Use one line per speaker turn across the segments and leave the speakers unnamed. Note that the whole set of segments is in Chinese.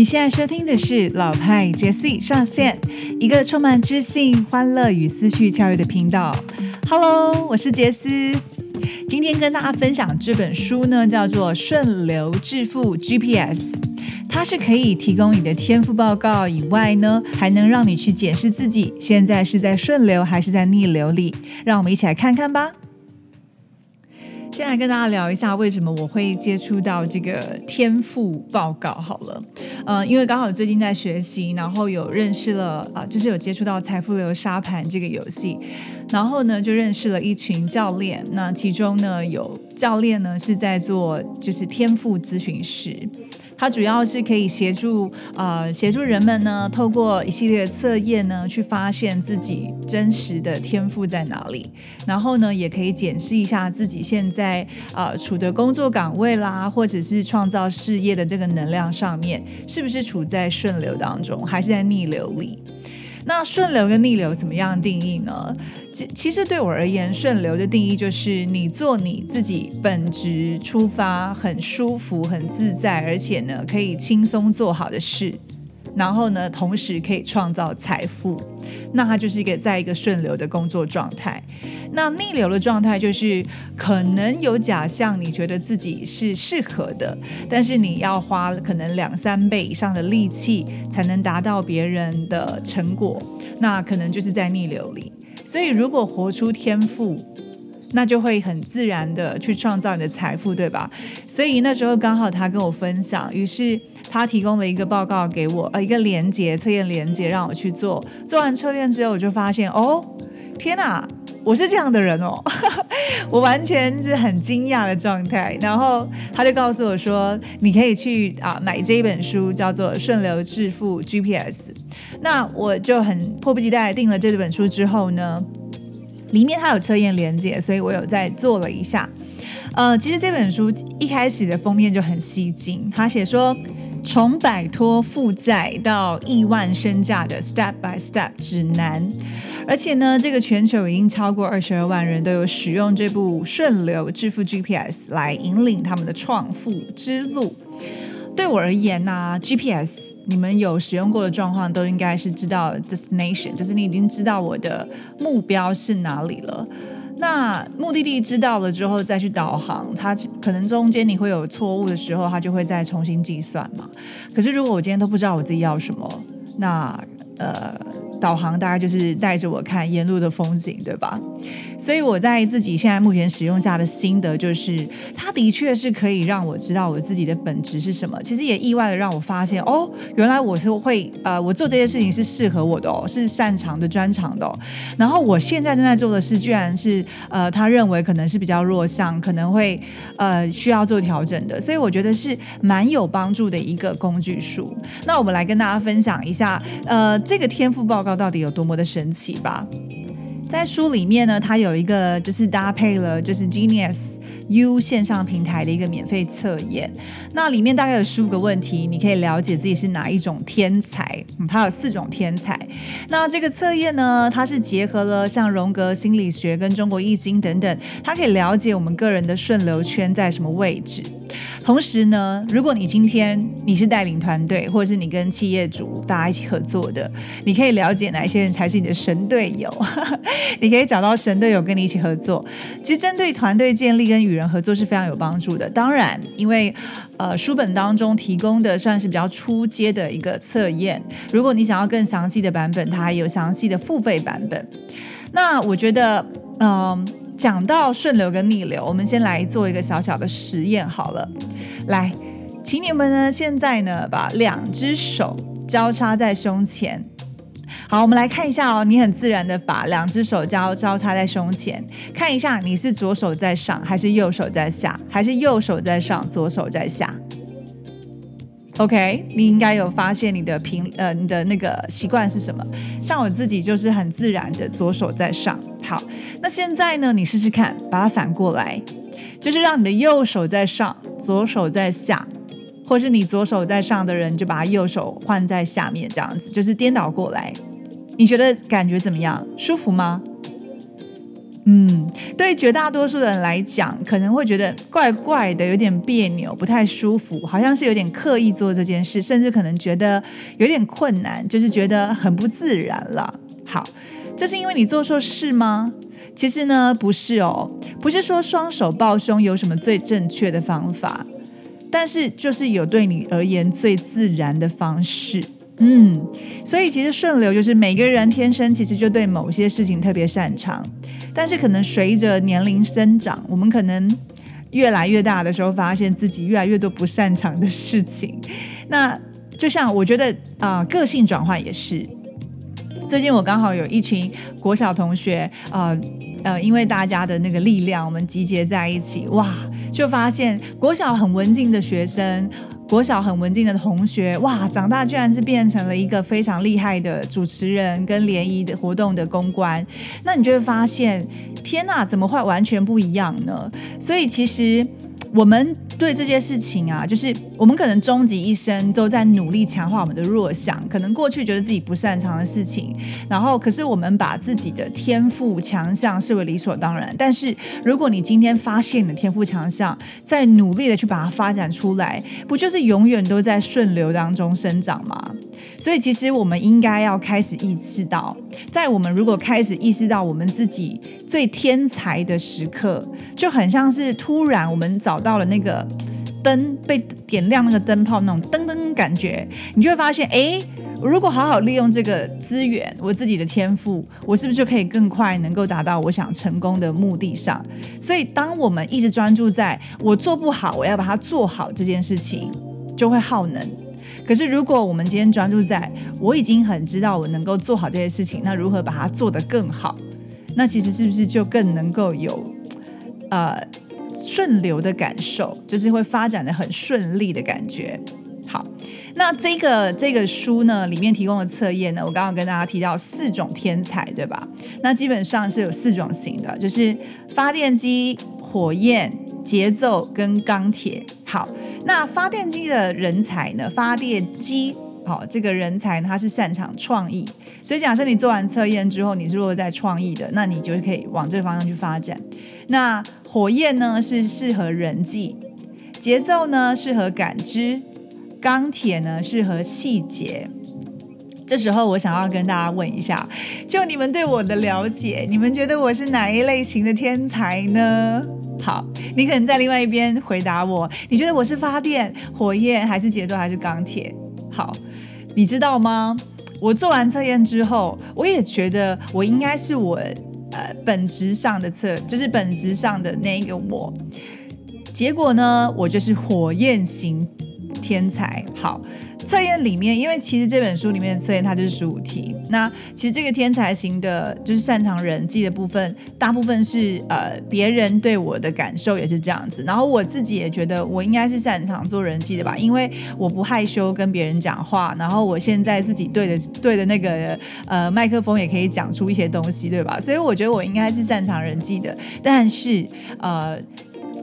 你现在收听的是老派杰西上线，一个充满知性、欢乐与思绪跳跃的频道。Hello，我是杰斯，今天跟大家分享这本书呢，叫做《顺流致富 GPS》，它是可以提供你的天赋报告以外呢，还能让你去检视自己现在是在顺流还是在逆流里。让我们一起来看看吧。先来跟大家聊一下，为什么我会接触到这个天赋报告？好了，呃，因为刚好最近在学习，然后有认识了啊，就是有接触到财富流沙盘这个游戏，然后呢，就认识了一群教练。那其中呢，有教练呢是在做就是天赋咨询师。它主要是可以协助呃协助人们呢，透过一系列的测验呢，去发现自己真实的天赋在哪里，然后呢，也可以检视一下自己现在呃处的工作岗位啦，或者是创造事业的这个能量上面，是不是处在顺流当中，还是在逆流里？那顺流跟逆流怎么样定义呢？其其实对我而言，顺流的定义就是你做你自己本职出发，很舒服、很自在，而且呢可以轻松做好的事。然后呢，同时可以创造财富，那它就是一个在一个顺流的工作状态。那逆流的状态就是可能有假象，你觉得自己是适合的，但是你要花可能两三倍以上的力气才能达到别人的成果，那可能就是在逆流里。所以如果活出天赋，那就会很自然的去创造你的财富，对吧？所以那时候刚好他跟我分享，于是他提供了一个报告给我，呃，一个连接测验连接让我去做。做完测验之后，我就发现，哦，天哪，我是这样的人哦，我完全是很惊讶的状态。然后他就告诉我说，你可以去啊买这一本书，叫做《顺流致富 GPS》。那我就很迫不及待订了这本书之后呢。里面它有测验连接，所以我有在做了一下。呃，其实这本书一开始的封面就很吸睛，他写说从摆脱负债到亿万身价的 Step by Step 指南，而且呢，这个全球已经超过二十二万人都有使用这部顺流致富 GPS 来引领他们的创富之路。对我而言呢，GPS 你们有使用过的状况都应该是知道 destination，就是你已经知道我的目标是哪里了。那目的地知道了之后再去导航，它可能中间你会有错误的时候，它就会再重新计算嘛。可是如果我今天都不知道我自己要什么，那呃。导航大概就是带着我看沿路的风景，对吧？所以我在自己现在目前使用下的心得就是，它的确是可以让我知道我自己的本质是什么。其实也意外的让我发现，哦，原来我是会呃，我做这些事情是适合我的哦，是擅长的、专长的。然后我现在正在做的事，居然是呃，他认为可能是比较弱项，可能会呃需要做调整的。所以我觉得是蛮有帮助的一个工具书。那我们来跟大家分享一下，呃，这个天赋报告。到底有多么的神奇吧？在书里面呢，它有一个就是搭配了就是 Genius U 线上平台的一个免费测验。那里面大概有十五个问题，你可以了解自己是哪一种天才。它有四种天才。那这个测验呢，它是结合了像荣格心理学跟中国易经等等，它可以了解我们个人的顺流圈在什么位置。同时呢，如果你今天你是带领团队，或者是你跟企业主大家一起合作的，你可以了解哪一些人才是你的神队友，你可以找到神队友跟你一起合作。其实针对团队建立跟与人合作是非常有帮助的。当然，因为呃书本当中提供的算是比较初阶的一个测验，如果你想要更详细的版本，它还有详细的付费版本。那我觉得，嗯。讲到顺流跟逆流，我们先来做一个小小的实验好了。来，请你们呢现在呢把两只手交叉在胸前。好，我们来看一下哦，你很自然的把两只手交交叉在胸前，看一下你是左手在上还是右手在下，还是右手在上左手在下。OK，你应该有发现你的平呃你的那个习惯是什么？像我自己就是很自然的左手在上。好，那现在呢，你试试看，把它反过来，就是让你的右手在上，左手在下，或是你左手在上的人就把右手换在下面，这样子就是颠倒过来。你觉得感觉怎么样？舒服吗？嗯，对绝大多数人来讲，可能会觉得怪怪的，有点别扭，不太舒服，好像是有点刻意做这件事，甚至可能觉得有点困难，就是觉得很不自然了。好，这是因为你做错事吗？其实呢，不是哦，不是说双手抱胸有什么最正确的方法，但是就是有对你而言最自然的方式。嗯，所以其实顺流就是每个人天生其实就对某些事情特别擅长，但是可能随着年龄增长，我们可能越来越大的时候，发现自己越来越多不擅长的事情。那就像我觉得啊，个性转换也是。最近我刚好有一群国小同学，呃呃，因为大家的那个力量，我们集结在一起，哇，就发现国小很文静的学生。国小很文静的同学，哇，长大居然是变成了一个非常厉害的主持人跟联谊的活动的公关，那你就会发现，天哪，怎么会完全不一样呢？所以其实。我们对这些事情啊，就是我们可能终极一生都在努力强化我们的弱项，可能过去觉得自己不擅长的事情，然后可是我们把自己的天赋强项视为理所当然。但是如果你今天发现你的天赋强项，在努力的去把它发展出来，不就是永远都在顺流当中生长吗？所以其实我们应该要开始意识到，在我们如果开始意识到我们自己最天才的时刻，就很像是突然我们找到了那个灯被点亮那个灯泡那种噔噔感觉，你就会发现，哎，如果好好利用这个资源，我自己的天赋，我是不是就可以更快能够达到我想成功的目的上？所以，当我们一直专注在我做不好，我要把它做好这件事情，就会耗能。可是，如果我们今天专注在我已经很知道我能够做好这些事情，那如何把它做得更好？那其实是不是就更能够有呃顺流的感受，就是会发展的很顺利的感觉？好，那这个这个书呢里面提供的测验呢，我刚刚跟大家提到四种天才，对吧？那基本上是有四种型的，就是发电机、火焰。节奏跟钢铁好，那发电机的人才呢？发电机好，这个人才呢，他是擅长创意，所以假设你做完测验之后，你是落在创意的，那你就可以往这个方向去发展。那火焰呢是适合人际，节奏呢适合感知，钢铁呢适合细节。这时候我想要跟大家问一下，就你们对我的了解，你们觉得我是哪一类型的天才呢？好，你可能在另外一边回答我，你觉得我是发电、火焰，还是节奏，还是钢铁？好，你知道吗？我做完测验之后，我也觉得我应该是我呃本质上的测，就是本质上的那一个我。结果呢，我就是火焰型天才。好。测验里面，因为其实这本书里面的测验它就是十五题。那其实这个天才型的，就是擅长人际的部分，大部分是呃别人对我的感受也是这样子。然后我自己也觉得我应该是擅长做人际的吧，因为我不害羞跟别人讲话。然后我现在自己对着对着那个呃麦克风也可以讲出一些东西，对吧？所以我觉得我应该是擅长人际的。但是呃。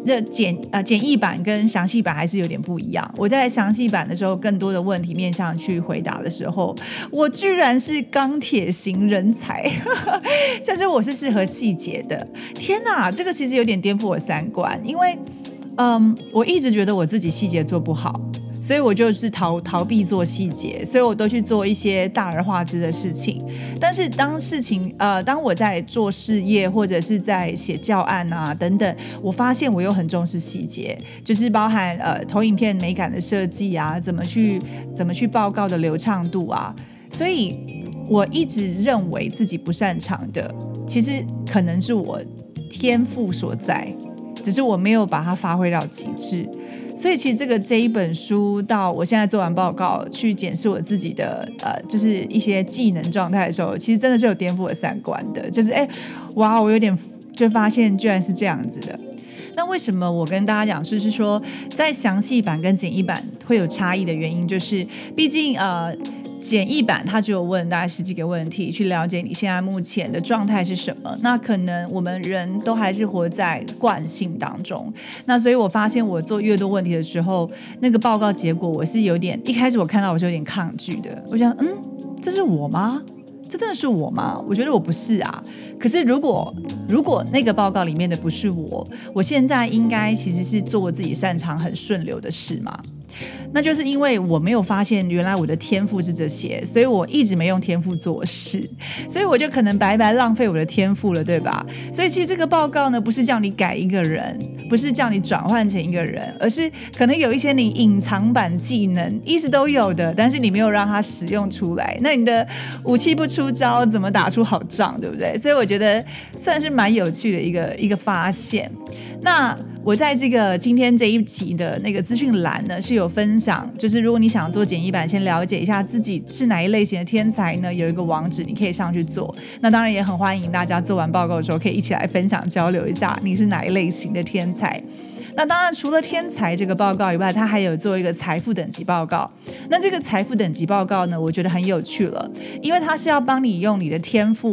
那简呃简易版跟详细版还是有点不一样。我在详细版的时候，更多的问题面向去回答的时候，我居然是钢铁型人才，就是我是适合细节的。天哪，这个其实有点颠覆我三观，因为嗯，我一直觉得我自己细节做不好。所以我就是逃逃避做细节，所以我都去做一些大而化之的事情。但是当事情呃，当我在做事业或者是在写教案啊等等，我发现我又很重视细节，就是包含呃投影片美感的设计啊，怎么去怎么去报告的流畅度啊。所以我一直认为自己不擅长的，其实可能是我天赋所在，只是我没有把它发挥到极致。所以其实这个这一本书，到我现在做完报告去检视我自己的呃，就是一些技能状态的时候，其实真的是有颠覆我三观的。就是哎，哇，我有点就发现居然是这样子的。那为什么我跟大家讲就是说，在详细版跟简易版会有差异的原因，就是毕竟呃。简易版，它只有问大概十几个问题，去了解你现在目前的状态是什么。那可能我们人都还是活在惯性当中。那所以我发现，我做越多问题的时候，那个报告结果我是有点，一开始我看到我是有点抗拒的。我想，嗯，这是我吗？这真的是我吗？我觉得我不是啊。可是如果如果那个报告里面的不是我，我现在应该其实是做我自己擅长、很顺流的事嘛。那就是因为我没有发现原来我的天赋是这些，所以我一直没用天赋做事，所以我就可能白白浪费我的天赋了，对吧？所以其实这个报告呢，不是叫你改一个人，不是叫你转换成一个人，而是可能有一些你隐藏版技能一直都有的，但是你没有让它使用出来，那你的武器不出招，怎么打出好仗，对不对？所以我觉得算是蛮有趣的一个一个发现。那我在这个今天这一集的那个资讯栏呢，是有分享，就是如果你想做简易版，先了解一下自己是哪一类型的天才呢，有一个网址你可以上去做。那当然也很欢迎大家做完报告的时候，可以一起来分享交流一下你是哪一类型的天才。那当然除了天才这个报告以外，他还有做一个财富等级报告。那这个财富等级报告呢，我觉得很有趣了，因为它是要帮你用你的天赋。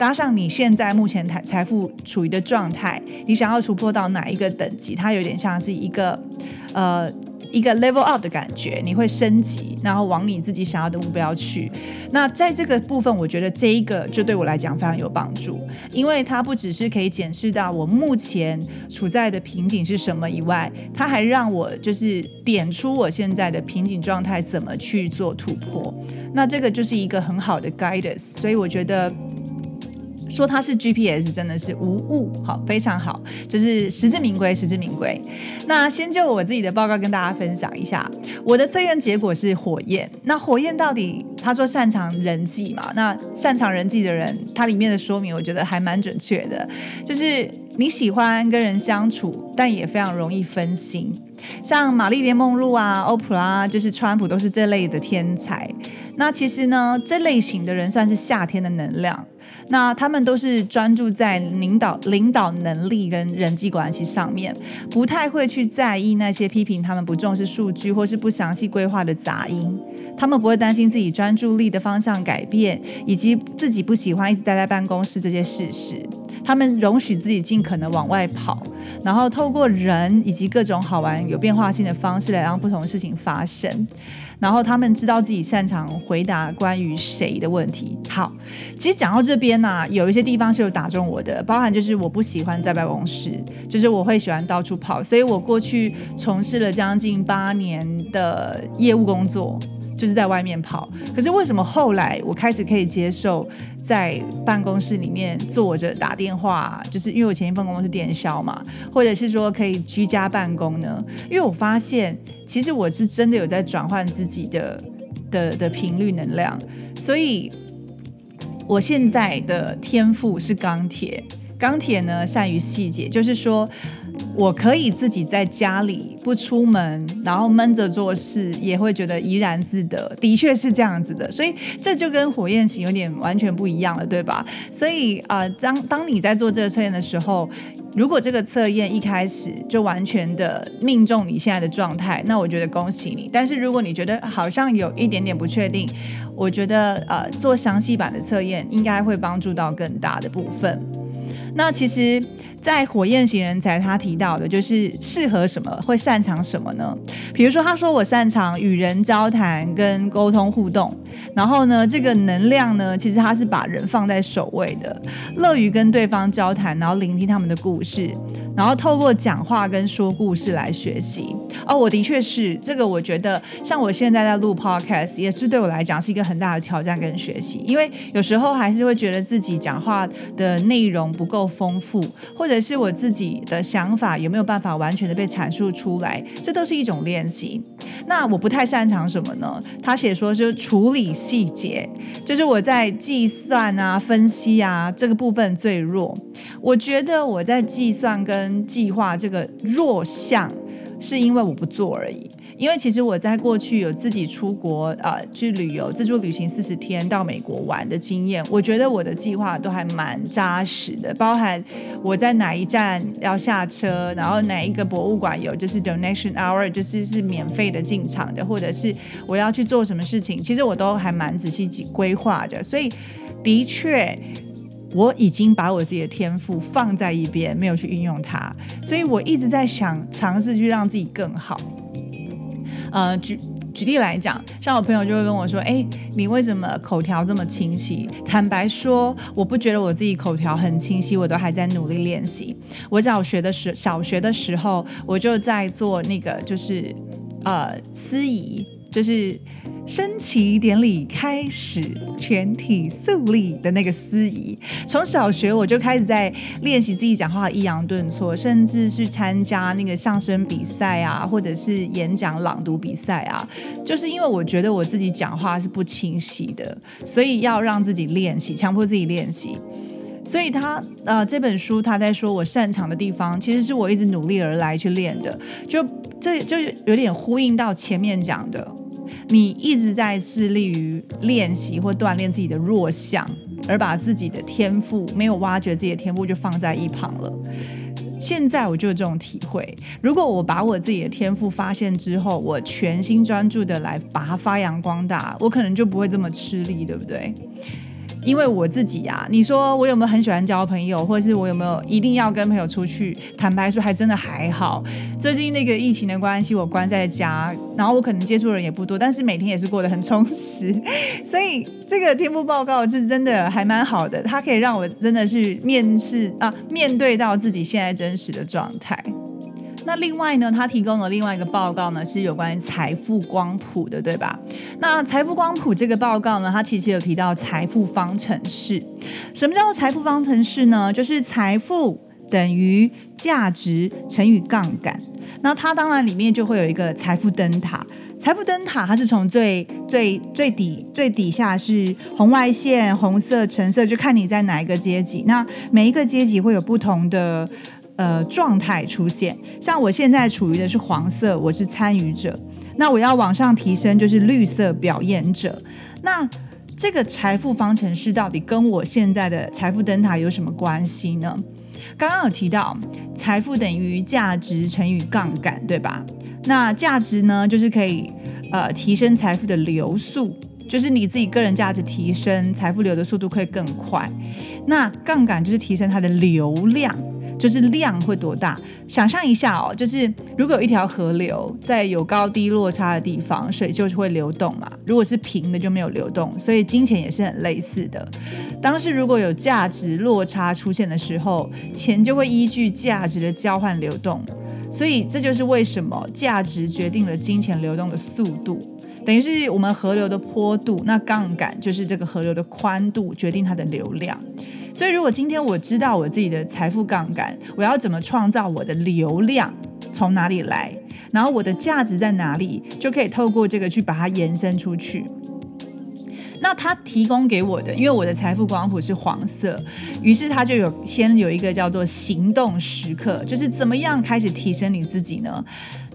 搭上你现在目前财财富处于的状态，你想要突破到哪一个等级？它有点像是一个，呃，一个 level up 的感觉，你会升级，然后往你自己想要的目标去。那在这个部分，我觉得这一个就对我来讲非常有帮助，因为它不只是可以检视到我目前处在的瓶颈是什么以外，它还让我就是点出我现在的瓶颈状态怎么去做突破。那这个就是一个很好的 guidance，所以我觉得。说它是 GPS 真的是无误，好，非常好，就是实至名归，实至名归。那先就我自己的报告跟大家分享一下，我的测验结果是火焰。那火焰到底他说擅长人际嘛？那擅长人际的人，它里面的说明我觉得还蛮准确的，就是你喜欢跟人相处，但也非常容易分心。像玛丽莲梦露啊、欧普拉，就是川普都是这类的天才。那其实呢，这类型的人算是夏天的能量。那他们都是专注在领导、领导能力跟人际关系上面，不太会去在意那些批评他们不重视数据或是不详细规划的杂音。他们不会担心自己专注力的方向改变，以及自己不喜欢一直待在办公室这些事实。他们容许自己尽可能往外跑，然后透过人以及各种好玩、有变化性的方式来让不同事情发生。然后他们知道自己擅长回答关于谁的问题。好，其实讲到这边呢，有一些地方是有打中我的，包含就是我不喜欢在办公室，就是我会喜欢到处跑，所以我过去从事了将近八年的业务工作。就是在外面跑，可是为什么后来我开始可以接受在办公室里面坐着打电话？就是因为我前一份工作是电销嘛，或者是说可以居家办公呢？因为我发现其实我是真的有在转换自己的的的频率能量，所以我现在的天赋是钢铁，钢铁呢善于细节，就是说。我可以自己在家里不出门，然后闷着做事，也会觉得怡然自得。的确是这样子的，所以这就跟火焰型有点完全不一样了，对吧？所以啊，当当你在做这个测验的时候，如果这个测验一开始就完全的命中你现在的状态，那我觉得恭喜你。但是如果你觉得好像有一点点不确定，我觉得呃，做详细版的测验应该会帮助到更大的部分。那其实。在火焰型人才，他提到的就是适合什么，会擅长什么呢？比如说，他说我擅长与人交谈跟沟通互动，然后呢，这个能量呢，其实他是把人放在首位的，乐于跟对方交谈，然后聆听他们的故事。然后透过讲话跟说故事来学习哦，我的确是这个，我觉得像我现在在录 podcast，也是对我来讲是一个很大的挑战跟学习，因为有时候还是会觉得自己讲话的内容不够丰富，或者是我自己的想法有没有办法完全的被阐述出来，这都是一种练习。那我不太擅长什么呢？他写说就处理细节，就是我在计算啊、分析啊这个部分最弱。我觉得我在计算跟跟计划这个弱项，是因为我不做而已。因为其实我在过去有自己出国啊去旅游，自助旅行四十天到美国玩的经验，我觉得我的计划都还蛮扎实的，包含我在哪一站要下车，然后哪一个博物馆有就是 donation hour，就是是免费的进场的，或者是我要去做什么事情，其实我都还蛮仔细规划的，所以的确。我已经把我自己的天赋放在一边，没有去运用它，所以我一直在想尝试去让自己更好。呃，举。举例来讲，像我朋友就会跟我说：“哎，你为什么口条这么清晰？”坦白说，我不觉得我自己口条很清晰，我都还在努力练习。我小学的时小学的时候，我就在做那个就是呃司仪，就是。升旗典礼开始，全体肃立的那个司仪。从小学我就开始在练习自己讲话的抑扬顿挫，甚至去参加那个相声比赛啊，或者是演讲朗读比赛啊。就是因为我觉得我自己讲话是不清晰的，所以要让自己练习，强迫自己练习。所以他呃这本书他在说我擅长的地方，其实是我一直努力而来去练的。就这就有点呼应到前面讲的。你一直在致力于练习或锻炼自己的弱项，而把自己的天赋没有挖掘自己的天赋就放在一旁了。现在我就有这种体会：如果我把我自己的天赋发现之后，我全心专注的来把它发扬光大，我可能就不会这么吃力，对不对？因为我自己呀，你说我有没有很喜欢交朋友，或者是我有没有一定要跟朋友出去？坦白说，还真的还好。最近那个疫情的关系，我关在家，然后我可能接触的人也不多，但是每天也是过得很充实。所以这个天赋报告是真的还蛮好的，它可以让我真的是面试啊，面对到自己现在真实的状态。那另外呢，他提供了另外一个报告呢，是有关于财富光谱的，对吧？那财富光谱这个报告呢，它其实有提到财富方程式。什么叫做财富方程式呢？就是财富等于价值乘以杠杆。那它当然里面就会有一个财富灯塔。财富灯塔它是从最最最底最底下是红外线，红色、橙色，就看你在哪一个阶级。那每一个阶级会有不同的。呃，状态出现，像我现在处于的是黄色，我是参与者。那我要往上提升，就是绿色表演者。那这个财富方程式到底跟我现在的财富灯塔有什么关系呢？刚刚有提到，财富等于价值乘以杠杆，对吧？那价值呢，就是可以呃提升财富的流速，就是你自己个人价值提升，财富流的速度会更快。那杠杆就是提升它的流量。就是量会多大？想象一下哦，就是如果有一条河流在有高低落差的地方，水就是会流动嘛。如果是平的就没有流动，所以金钱也是很类似的。当时如果有价值落差出现的时候，钱就会依据价值的交换流动。所以这就是为什么价值决定了金钱流动的速度，等于是我们河流的坡度，那杠杆就是这个河流的宽度决定它的流量。所以，如果今天我知道我自己的财富杠杆，我要怎么创造我的流量，从哪里来，然后我的价值在哪里，就可以透过这个去把它延伸出去。那他提供给我的，因为我的财富光谱是黄色，于是他就有先有一个叫做行动时刻，就是怎么样开始提升你自己呢？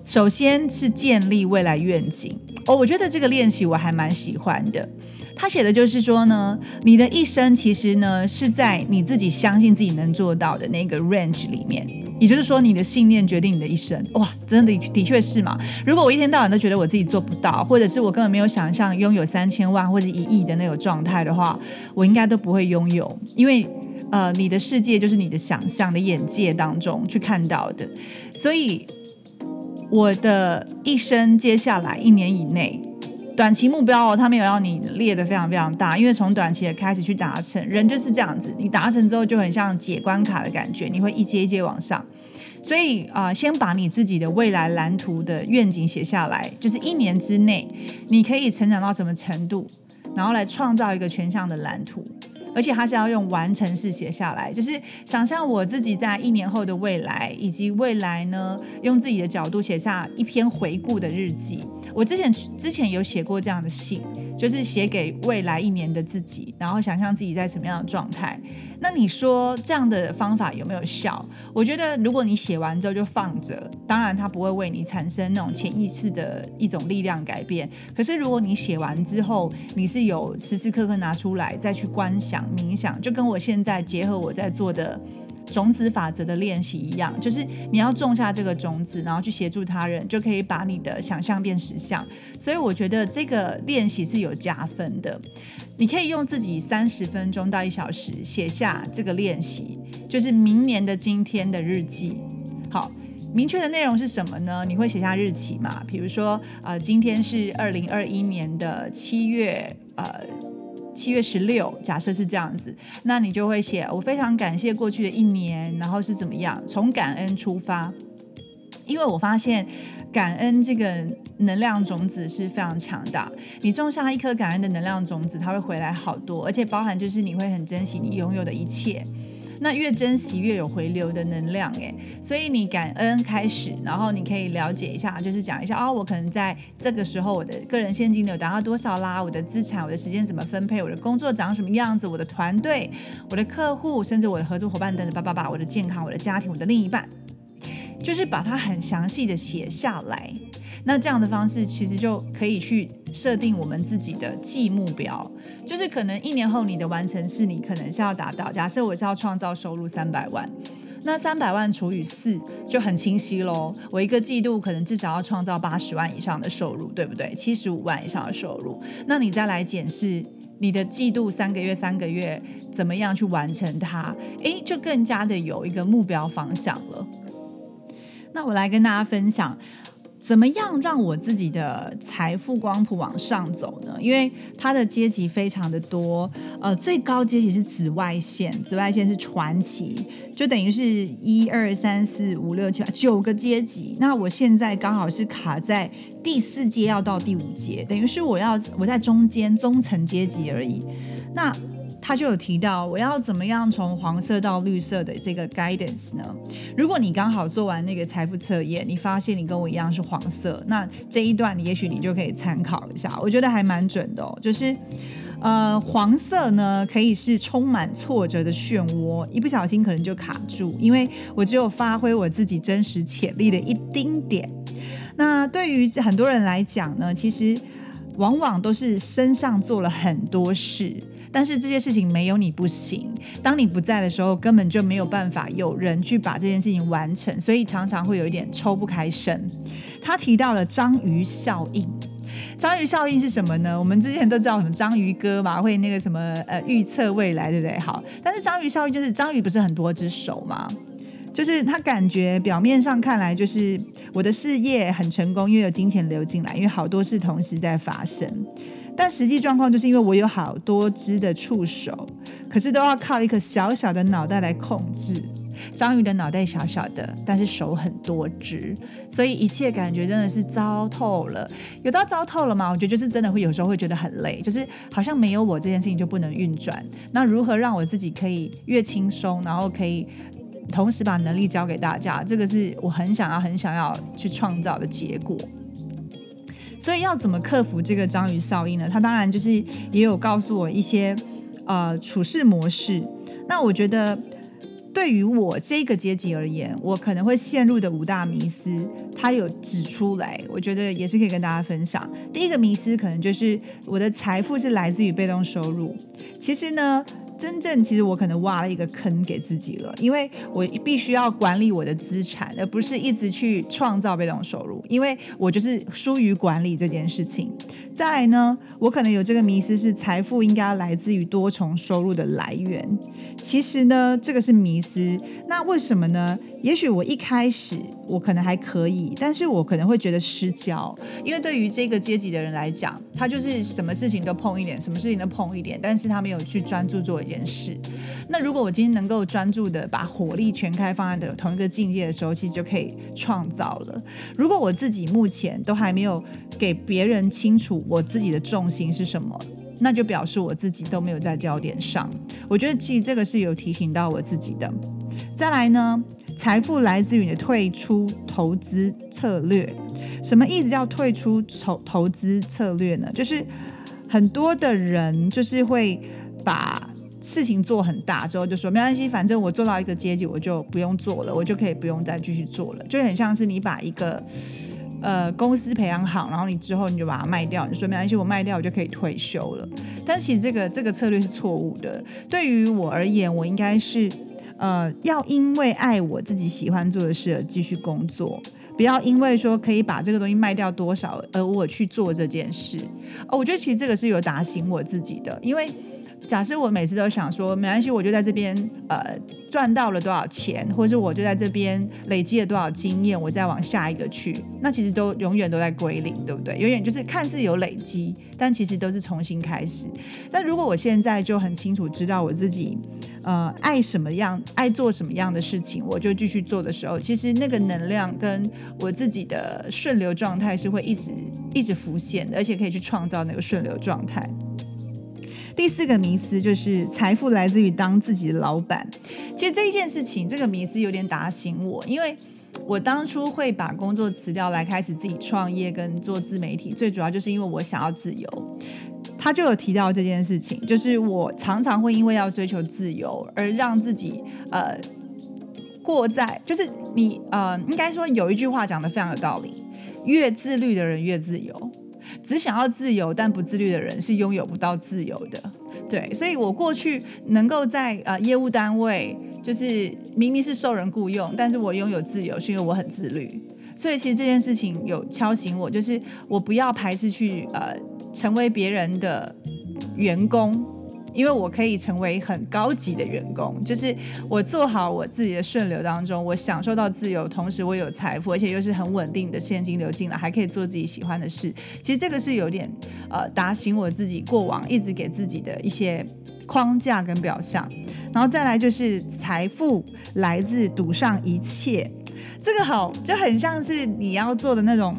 首先是建立未来愿景哦，我觉得这个练习我还蛮喜欢的。他写的就是说呢，你的一生其实呢是在你自己相信自己能做到的那个 range 里面，也就是说，你的信念决定你的一生。哇，真的的确是嘛？如果我一天到晚都觉得我自己做不到，或者是我根本没有想象拥有三千万或者一亿的那种状态的话，我应该都不会拥有，因为呃，你的世界就是你的想象的眼界当中去看到的，所以。我的一生，接下来一年以内，短期目标哦，他没有要你列的非常非常大，因为从短期的开始去达成，人就是这样子，你达成之后就很像解关卡的感觉，你会一阶一阶往上。所以啊，先把你自己的未来蓝图的愿景写下来，就是一年之内你可以成长到什么程度，然后来创造一个全向的蓝图。而且他是要用完成式写下来，就是想象我自己在一年后的未来，以及未来呢，用自己的角度写下一篇回顾的日记。我之前之前有写过这样的信，就是写给未来一年的自己，然后想象自己在什么样的状态。那你说这样的方法有没有效？我觉得如果你写完之后就放着，当然它不会为你产生那种潜意识的一种力量改变。可是如果你写完之后，你是有时时刻刻拿出来再去观想、冥想，就跟我现在结合我在做的。种子法则的练习一样，就是你要种下这个种子，然后去协助他人，就可以把你的想象变实像。所以我觉得这个练习是有加分的。你可以用自己三十分钟到一小时写下这个练习，就是明年的今天的日记。好，明确的内容是什么呢？你会写下日期嘛？比如说，呃，今天是二零二一年的七月，呃，七月十六，假设是这样子，那你就会写我非常感谢过去的一年，然后是怎么样，从感恩出发，因为我发现感恩这个能量种子是非常强大，你种下一颗感恩的能量种子，它会回来好多，而且包含就是你会很珍惜你拥有的一切。那越珍惜越有回流的能量，哎，所以你感恩开始，然后你可以了解一下，就是讲一下哦，我可能在这个时候我的个人现金流达到多少啦，我的资产、我的时间怎么分配，我的工作长什么样子，我的团队、我的客户，甚至我的合作伙伴等等，叭叭叭，我的健康、我的家庭、我的另一半，就是把它很详细的写下来。那这样的方式其实就可以去设定我们自己的计目标，就是可能一年后你的完成是你可能是要达到。假设我是要创造收入三百万，那三百万除以四就很清晰喽。我一个季度可能至少要创造八十万以上的收入，对不对？七十五万以上的收入，那你再来检视你的季度三个月、三个月怎么样去完成它，诶，就更加的有一个目标方向了。那我来跟大家分享。怎么样让我自己的财富光谱往上走呢？因为它的阶级非常的多，呃，最高阶级是紫外线，紫外线是传奇，就等于是一二三四五六七九个阶级。那我现在刚好是卡在第四阶，要到第五阶，等于是我要我在中间中层阶级而已。那他就有提到，我要怎么样从黄色到绿色的这个 guidance 呢？如果你刚好做完那个财富测验，你发现你跟我一样是黄色，那这一段也许你就可以参考一下，我觉得还蛮准的哦。就是，呃，黄色呢可以是充满挫折的漩涡，一不小心可能就卡住，因为我只有发挥我自己真实潜力的一丁点。那对于很多人来讲呢，其实往往都是身上做了很多事。但是这些事情没有你不行。当你不在的时候，根本就没有办法有人去把这件事情完成，所以常常会有一点抽不开身。他提到了章鱼效应，章鱼效应是什么呢？我们之前都知道什么章鱼哥嘛，会那个什么呃预测未来，对不对？好，但是章鱼效应就是章鱼不是很多只手吗？就是他感觉表面上看来就是我的事业很成功，因为有金钱流进来，因为好多事同时在发生。但实际状况就是因为我有好多只的触手，可是都要靠一颗小小的脑袋来控制。章鱼的脑袋小小的，但是手很多只，所以一切感觉真的是糟透了。有到糟透了吗？我觉得就是真的会有时候会觉得很累，就是好像没有我这件事情就不能运转。那如何让我自己可以越轻松，然后可以同时把能力交给大家？这个是我很想要、很想要去创造的结果。所以要怎么克服这个章鱼效应呢？他当然就是也有告诉我一些呃处事模式。那我觉得对于我这个阶级而言，我可能会陷入的五大迷思，他有指出来，我觉得也是可以跟大家分享。第一个迷思可能就是我的财富是来自于被动收入。其实呢。真正其实我可能挖了一个坑给自己了，因为我必须要管理我的资产，而不是一直去创造被动收入，因为我就是疏于管理这件事情。再来呢，我可能有这个迷思，是财富应该来自于多重收入的来源。其实呢，这个是迷思。那为什么呢？也许我一开始我可能还可以，但是我可能会觉得失焦，因为对于这个阶级的人来讲，他就是什么事情都碰一点，什么事情都碰一点，但是他没有去专注做一件事。那如果我今天能够专注的把火力全开放在的同一个境界的时候，其实就可以创造了。如果我自己目前都还没有给别人清楚。我自己的重心是什么，那就表示我自己都没有在焦点上。我觉得其实这个是有提醒到我自己的。再来呢，财富来自于你的退出投资策略。什么意思叫退出投投资策略呢？就是很多的人就是会把事情做很大之后，就说没关系，反正我做到一个阶级，我就不用做了，我就可以不用再继续做了，就很像是你把一个。呃，公司培养好，然后你之后你就把它卖掉，你说没关系，我卖掉我就可以退休了。但其实这个这个策略是错误的。对于我而言，我应该是呃，要因为爱我自己喜欢做的事而继续工作，不要因为说可以把这个东西卖掉多少而我去做这件事。哦，我觉得其实这个是有打醒我自己的，因为假设我每次都想说没关系，我就在这边呃赚到了多少钱，或者是我就在这边累积了多少经验，我再往下一个去，那其实都永远都在归零，对不对？永远就是看似有累积，但其实都是重新开始。但如果我现在就很清楚知道我自己呃爱什么样，爱做什么样的事情，我就继续做的时候，其实那个能量跟我自己的顺流状态是会一直一直浮现的，而且可以去创造那个顺流状态。第四个迷思就是财富来自于当自己的老板。其实这一件事情，这个迷思有点打醒我，因为我当初会把工作辞掉来开始自己创业跟做自媒体，最主要就是因为我想要自由。他就有提到这件事情，就是我常常会因为要追求自由而让自己呃过在，就是你呃应该说有一句话讲的非常有道理，越自律的人越自由。只想要自由但不自律的人是拥有不到自由的，对，所以我过去能够在呃业务单位，就是明明是受人雇佣，但是我拥有自由，是因为我很自律。所以其实这件事情有敲醒我，就是我不要排斥去呃成为别人的员工。因为我可以成为很高级的员工，就是我做好我自己的顺流当中，我享受到自由，同时我有财富，而且又是很稳定的现金流进来，还可以做自己喜欢的事。其实这个是有点呃打醒我自己过往一直给自己的一些框架跟表象。然后再来就是财富来自赌上一切，这个好就很像是你要做的那种，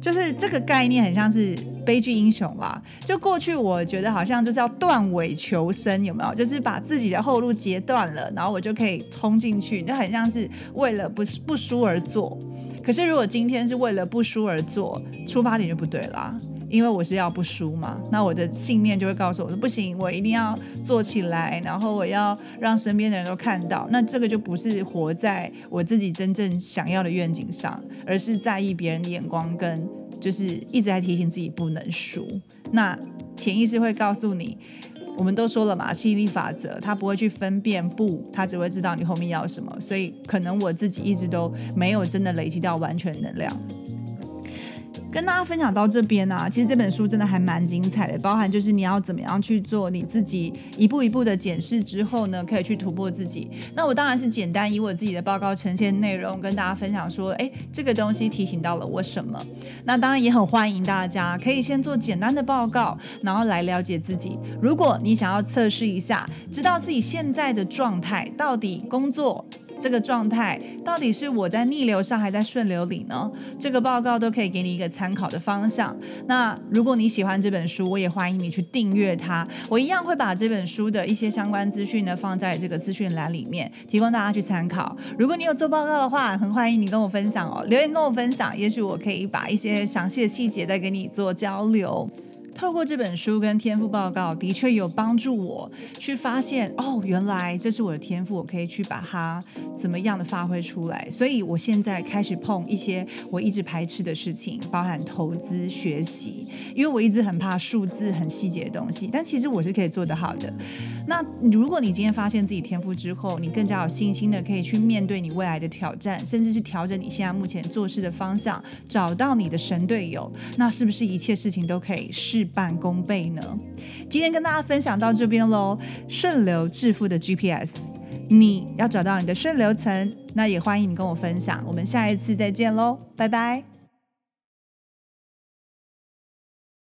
就是这个概念很像是。悲剧英雄啦，就过去我觉得好像就是要断尾求生，有没有？就是把自己的后路截断了，然后我就可以冲进去，就很像是为了不不输而做。可是如果今天是为了不输而做，出发点就不对啦，因为我是要不输嘛。那我的信念就会告诉我说，不行，我一定要做起来，然后我要让身边的人都看到。那这个就不是活在我自己真正想要的愿景上，而是在意别人的眼光跟。就是一直在提醒自己不能输，那潜意识会告诉你，我们都说了嘛，吸引力法则，他不会去分辨不，他只会知道你后面要什么，所以可能我自己一直都没有真的累积到完全能量。跟大家分享到这边呢，其实这本书真的还蛮精彩的，包含就是你要怎么样去做你自己一步一步的检视之后呢，可以去突破自己。那我当然是简单以我自己的报告呈现内容跟大家分享说，哎，这个东西提醒到了我什么？那当然也很欢迎大家可以先做简单的报告，然后来了解自己。如果你想要测试一下，知道自己现在的状态到底工作。这个状态到底是我在逆流上，还在顺流里呢？这个报告都可以给你一个参考的方向。那如果你喜欢这本书，我也欢迎你去订阅它。我一样会把这本书的一些相关资讯呢放在这个资讯栏里面，提供大家去参考。如果你有做报告的话，很欢迎你跟我分享哦，留言跟我分享，也许我可以把一些详细的细节再跟你做交流。透过这本书跟天赋报告，的确有帮助我去发现哦，原来这是我的天赋，我可以去把它怎么样的发挥出来。所以我现在开始碰一些我一直排斥的事情，包含投资、学习，因为我一直很怕数字很细节的东西，但其实我是可以做得好的。那如果你今天发现自己天赋之后，你更加有信心的可以去面对你未来的挑战，甚至是调整你现在目前做事的方向，找到你的神队友，那是不是一切事情都可以事半功倍呢？今天跟大家分享到这边喽，顺流致富的 GPS，你要找到你的顺流层，那也欢迎你跟我分享，我们下一次再见喽，拜拜。